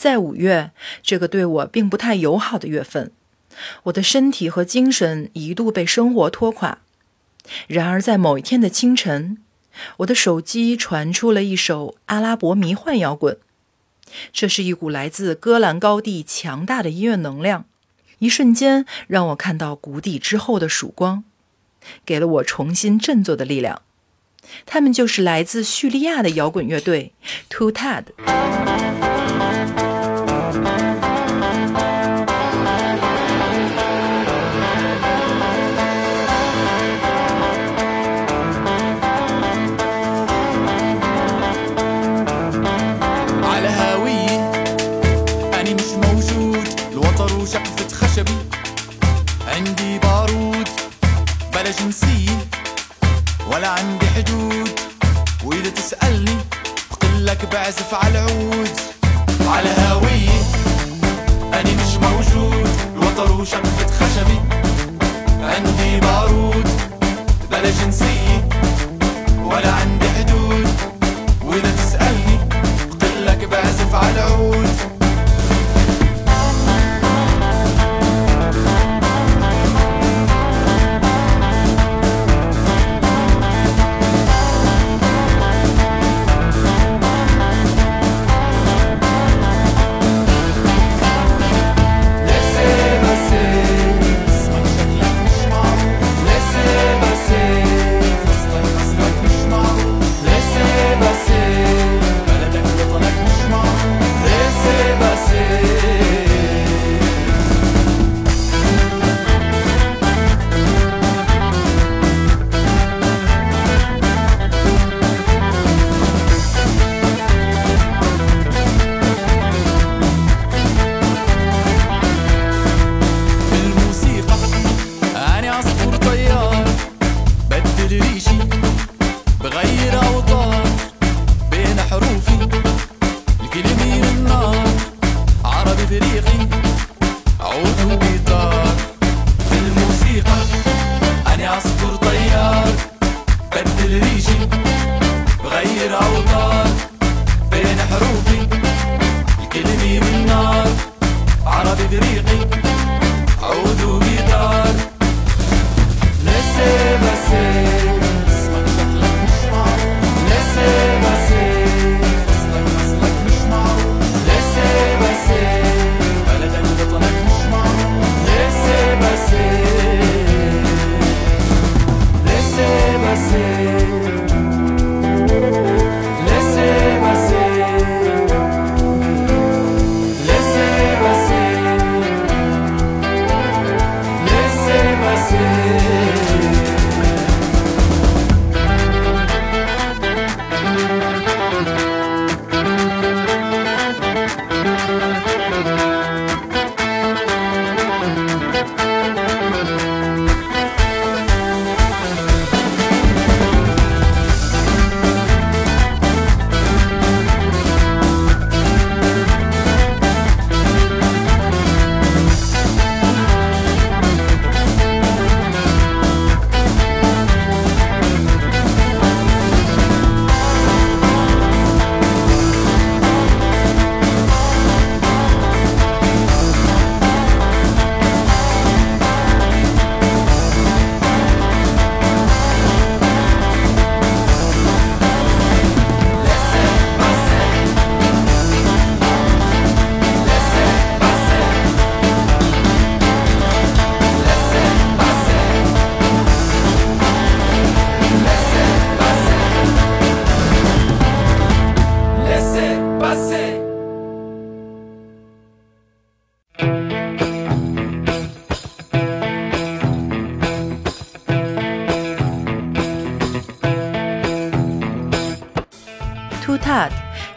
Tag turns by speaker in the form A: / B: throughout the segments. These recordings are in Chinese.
A: 在五月这个对我并不太友好的月份，我的身体和精神一度被生活拖垮。然而，在某一天的清晨，我的手机传出了一首阿拉伯迷幻摇滚。这是一股来自戈兰高地强大的音乐能量，一瞬间让我看到谷底之后的曙光，给了我重新振作的力量。他们就是来自叙利亚的摇滚乐队 Two
B: جنسية ولا عندي حدود. وإذا تسألني بقلك بعزف على العود على هاوية أنا مش موجود الوتر وشقفة خشبي عندي بارود بلا جنسية. ولا عندي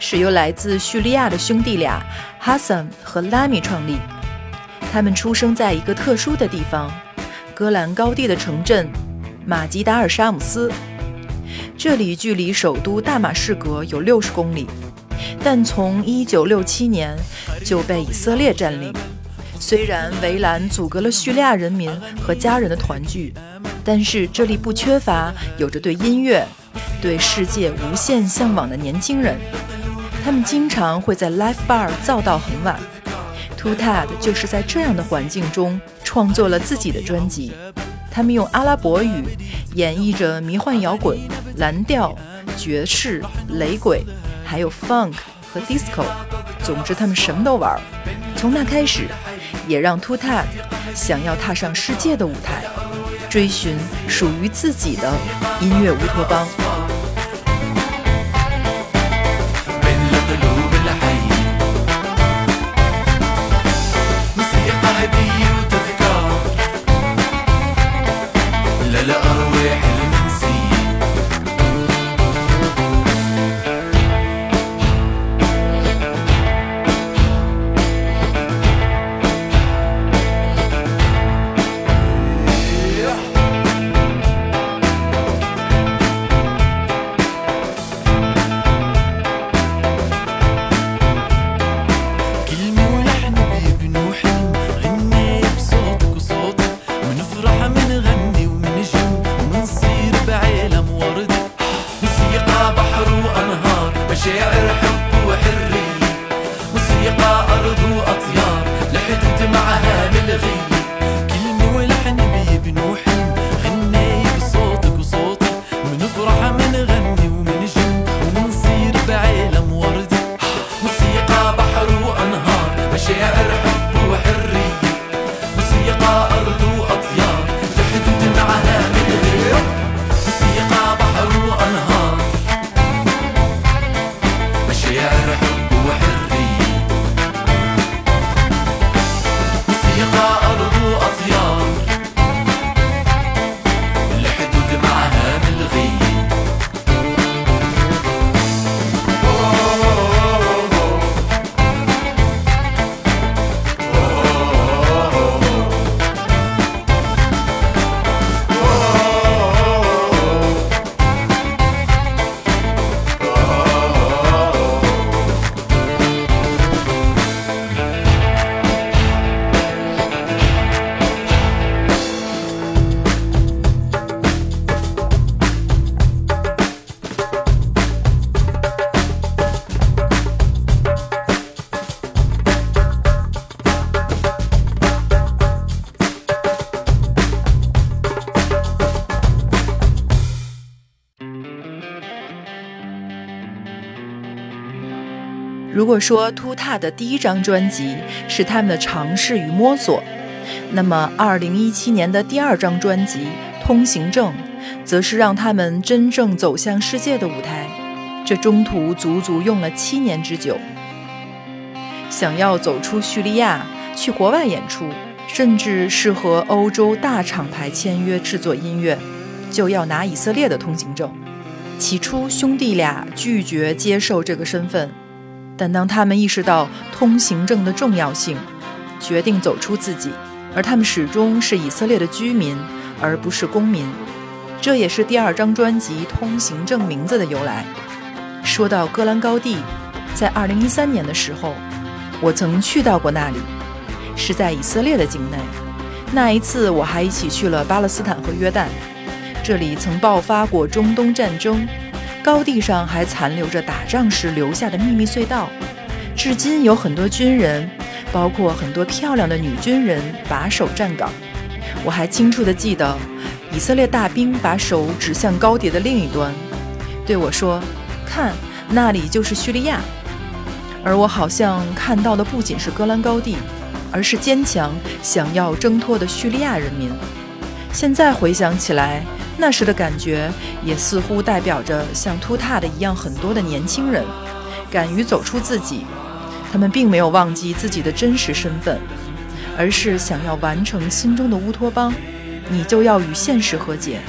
A: 是由来自叙利亚的兄弟俩 Hassan 和拉米创立。他们出生在一个特殊的地方——戈兰高地的城镇马吉达尔沙姆斯。这里距离首都大马士革有六十公里，但从1967年就被以色列占领。虽然围栏阻隔了叙利亚人民和家人的团聚，但是这里不缺乏有着对音乐、对世界无限向往的年轻人。他们经常会在 live bar 造到很晚。Too Tad 就是在这样的环境中创作了自己的专辑。他们用阿拉伯语演绎着迷幻摇滚、蓝调、爵士、雷鬼，还有 funk 和 disco。总之，他们什么都玩。从那开始，也让 Too Tad 想要踏上世界的舞台，追寻属于自己的音乐乌托邦。如果说 Two Ta 的第一张专辑是他们的尝试与摸索，那么2017年的第二张专辑《通行证》，则是让他们真正走向世界的舞台。这中途足足用了七年之久。想要走出叙利亚，去国外演出，甚至是和欧洲大厂牌签约制作音乐，就要拿以色列的通行证。起初，兄弟俩拒绝接受这个身份。但当他们意识到通行证的重要性，决定走出自己，而他们始终是以色列的居民，而不是公民。这也是第二张专辑《通行证》名字的由来。说到戈兰高地，在2013年的时候，我曾去到过那里，是在以色列的境内。那一次，我还一起去了巴勒斯坦和约旦，这里曾爆发过中东战争。高地上还残留着打仗时留下的秘密隧道，至今有很多军人，包括很多漂亮的女军人把守站岗。我还清楚地记得，以色列大兵把手指向高地的另一端，对我说：“看，那里就是叙利亚。”而我好像看到的不仅是戈兰高地，而是坚强想要挣脱的叙利亚人民。现在回想起来，那时的感觉也似乎代表着像秃塔的一样很多的年轻人，敢于走出自己。他们并没有忘记自己的真实身份，而是想要完成心中的乌托邦。你就要与现实和解，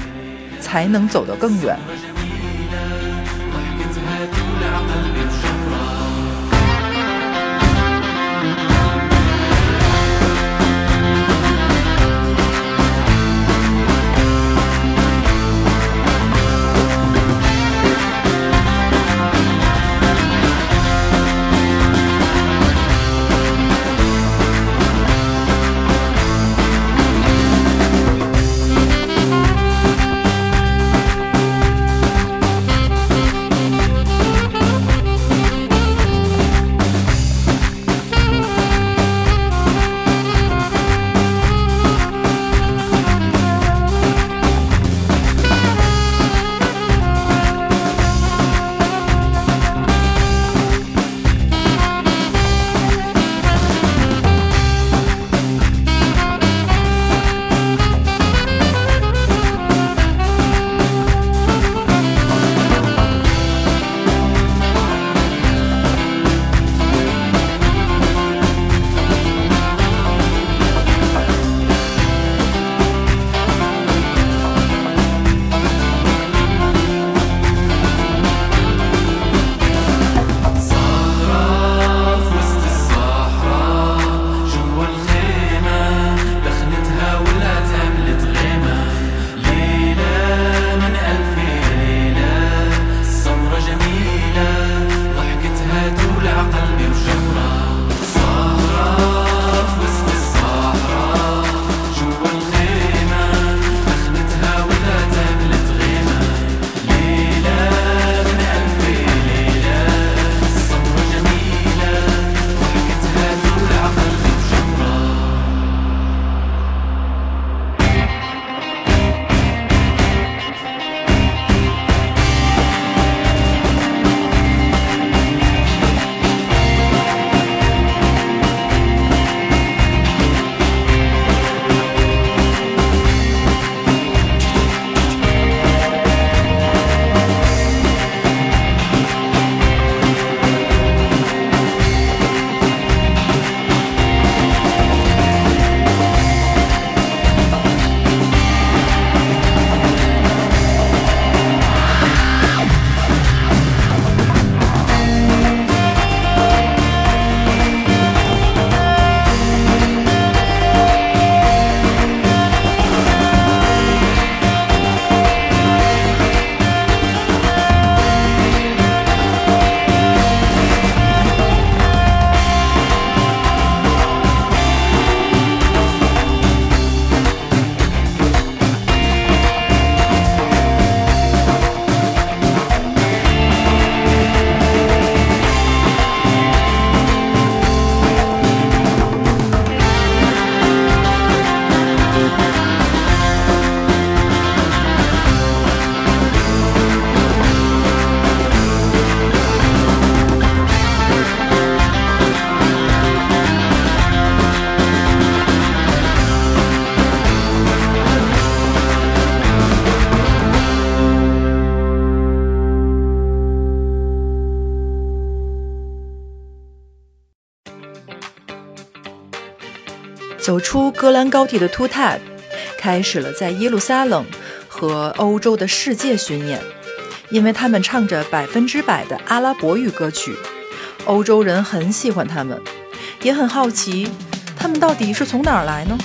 A: 才能走得更远。出戈兰高地的图泰，开始了在耶路撒冷和欧洲的世界巡演。因为他们唱着百分之百的阿拉伯语歌曲，欧洲人很喜欢他们，也很好奇他们到底是从哪儿来呢？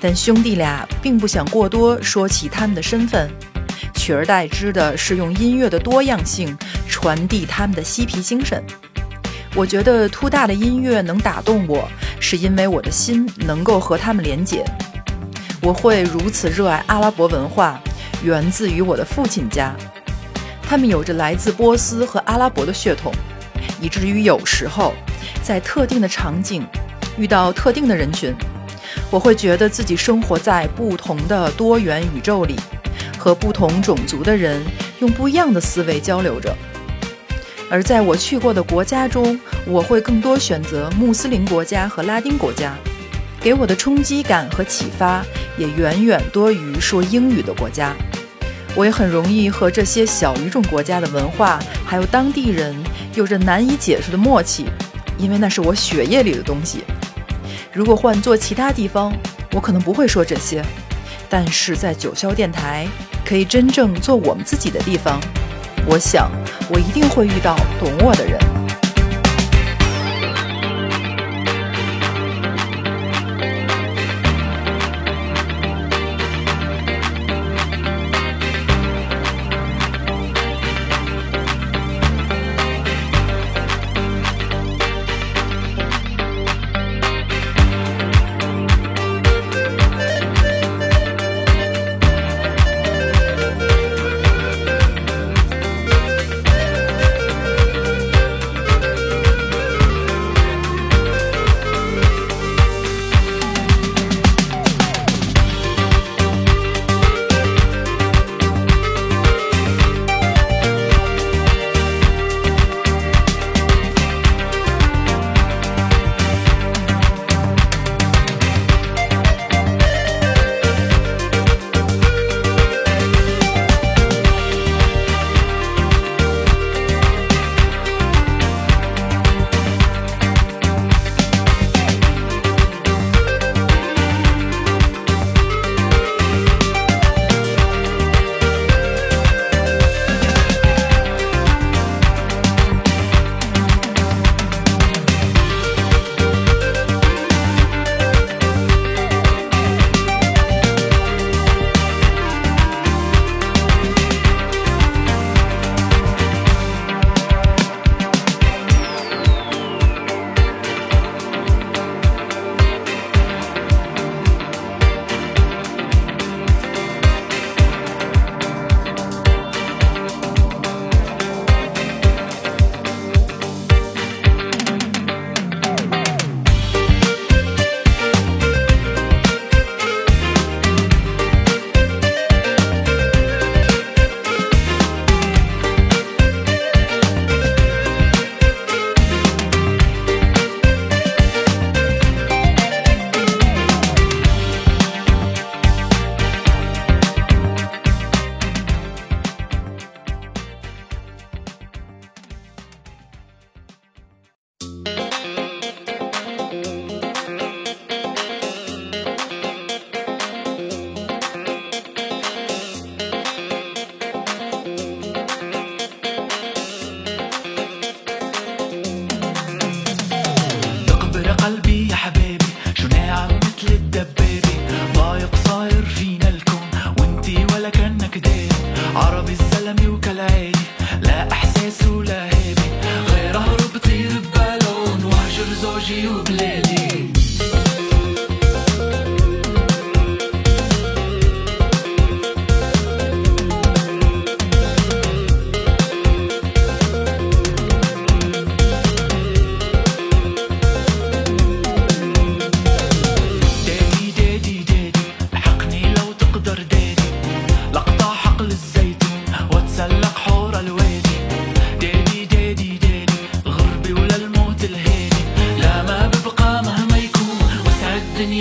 A: 但兄弟俩并不想过多说起他们的身份，取而代之的是用音乐的多样性传递他们的嬉皮精神。我觉得突大的音乐能打动我，是因为我的心能够和他们连结。我会如此热爱阿拉伯文化，源自于我的父亲家。他们有着来自波斯和阿拉伯的血统，以至于有时候在特定的场景遇到特定的人群，我会觉得自己生活在不同的多元宇宙里，和不同种族的人用不一样的思维交流着。而在我去过的国家中，我会更多选择穆斯林国家和拉丁国家，给我的冲击感和启发也远远多于说英语的国家。我也很容易和这些小语种国家的文化，还有当地人有着难以解释的默契，因为那是我血液里的东西。如果换做其他地方，我可能不会说这些，但是在九霄电台可以真正做我们自己的地方，我想我一定会遇到懂我的人。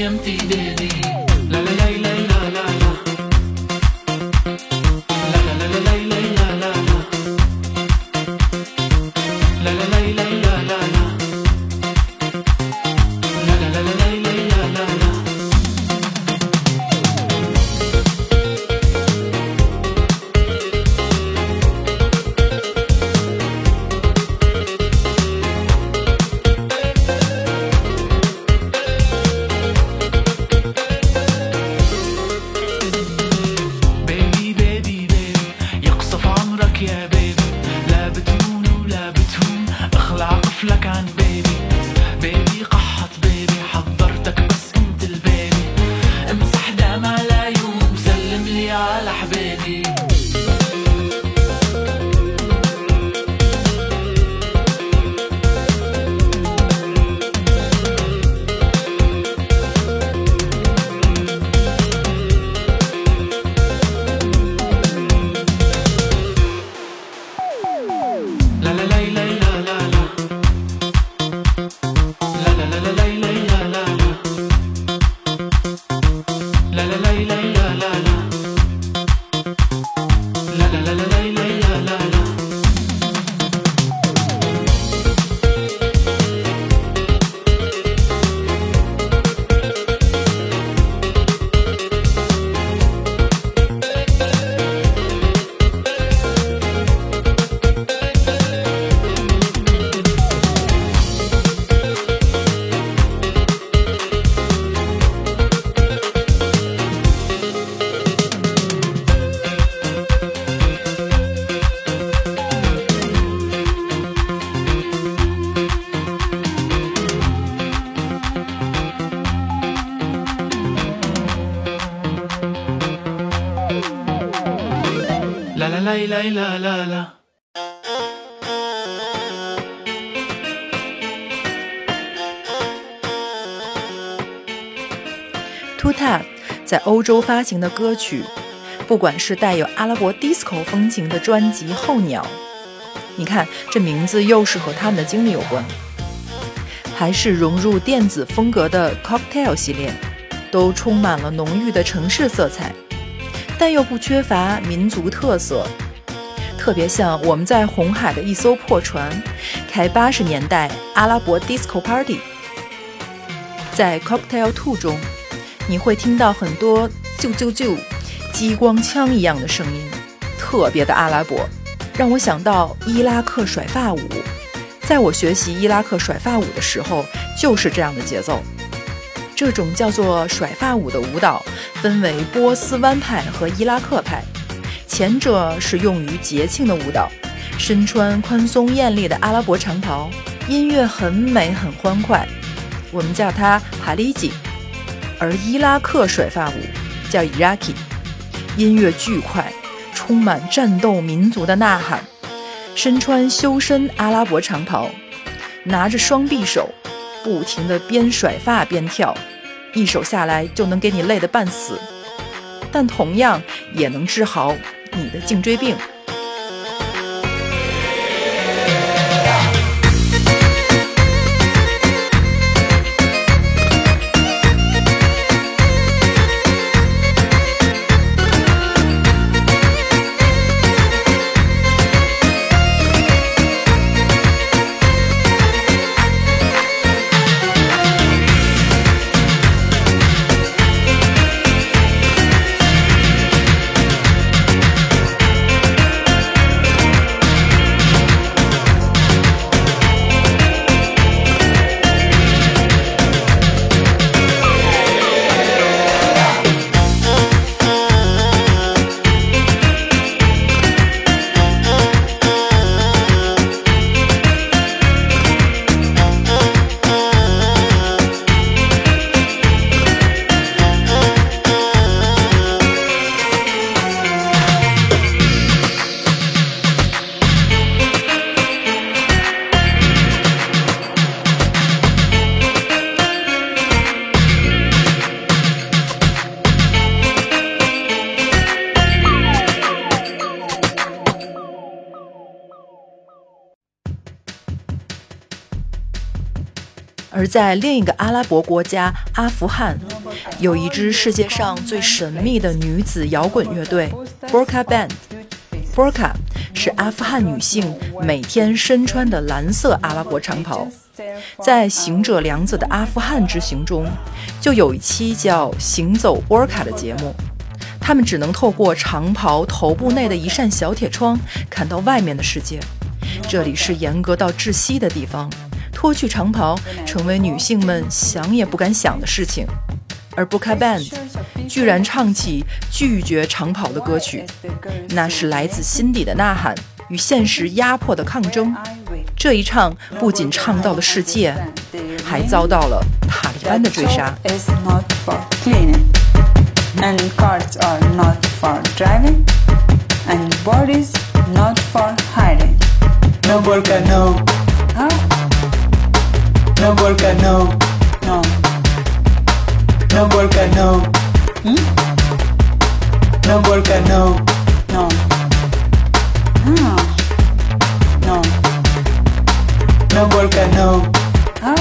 B: empty, did La la la la la la la.
A: Two Tap 在欧洲发行的歌曲，不管是带有阿拉伯 disco 风情的专辑《候鸟》，你看这名字又是和他们的经历有关，还是融入电子风格的 Cocktail 系列，都充满了浓郁的城市色彩，但又不缺乏民族特色。特别像我们在红海的一艘破船，开八十年代阿拉伯 disco party，在 Cocktail Two 中。你会听到很多啾啾啾，激光枪一样的声音，特别的阿拉伯，让我想到伊拉克甩发舞。在我学习伊拉克甩发舞的时候，就是这样的节奏。这种叫做甩发舞的舞蹈分为波斯湾派和伊拉克派，前者是用于节庆的舞蹈，身穿宽松艳丽的阿拉伯长袍，音乐很美很欢快，我们叫它哈里吉。而伊拉克甩发舞叫 Iraqi，音乐巨快，充满战斗民族的呐喊。身穿修身阿拉伯长袍，拿着双匕首，不停地边甩发边跳，一手下来就能给你累得半死，但同样也能治好你的颈椎病。在另一个阿拉伯国家阿富汗，有一支世界上最神秘的女子摇滚乐队 Burka Band。Burka 是阿富汗女性每天身穿的蓝色阿拉伯长袍。在行者良子的阿富汗之行中，就有一期叫《行走 Burka》的节目，他们只能透过长袍头部内的一扇小铁窗看到外面的世界。这里是严格到窒息的地方。脱去长袍，成为女性们想也不敢想的事情。而 Burka Band 居然唱起拒绝长袍的歌曲，那是来自心底的呐喊与现实压迫的抗争。这一唱不仅唱到了世界，还遭到了塔利班的追杀。
B: No volca, no, no. No
C: volca,
B: no. Hmm? No volca, no,
C: no. Ah. No.
B: No volca, no.
C: Huh?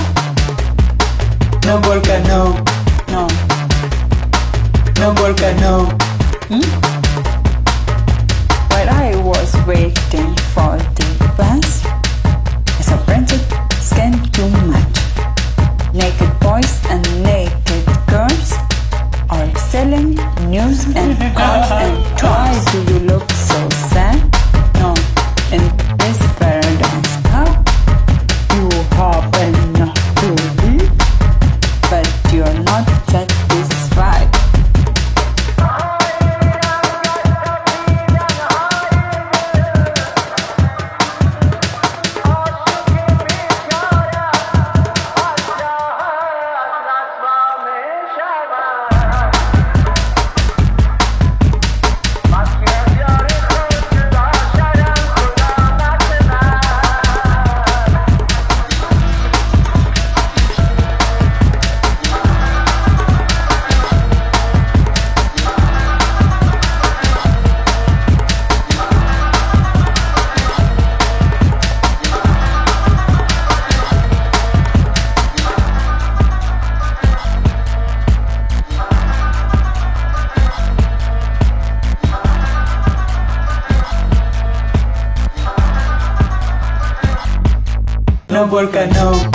C: No volca, no, no. No volca, no. Hmm? While I was waiting for the bus. Cause twice do you look porque no.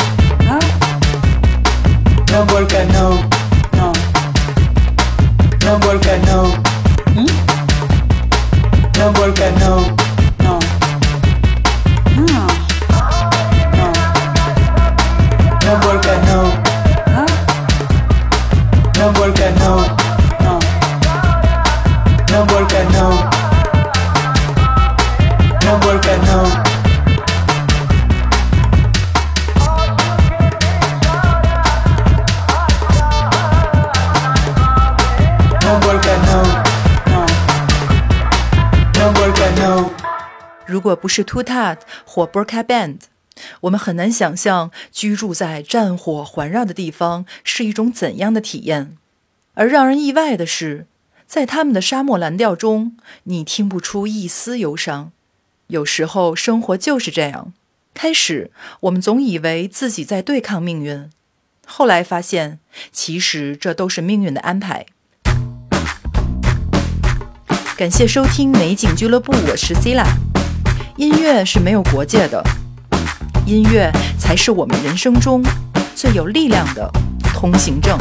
A: 如果不是 Two Tat 或 Burka Band，我们很难想象居住在战火环绕的地方是一种怎样的体验。而让人意外的是，在他们的沙漠蓝调中，你听不出一丝忧伤。有时候，生活就是这样。开始，我们总以为自己在对抗命运，后来发现，其实这都是命运的安排。感谢收听美景俱乐部，我是 c i l a 音乐是没有国界的，音乐才是我们人生中最有力量的通行证。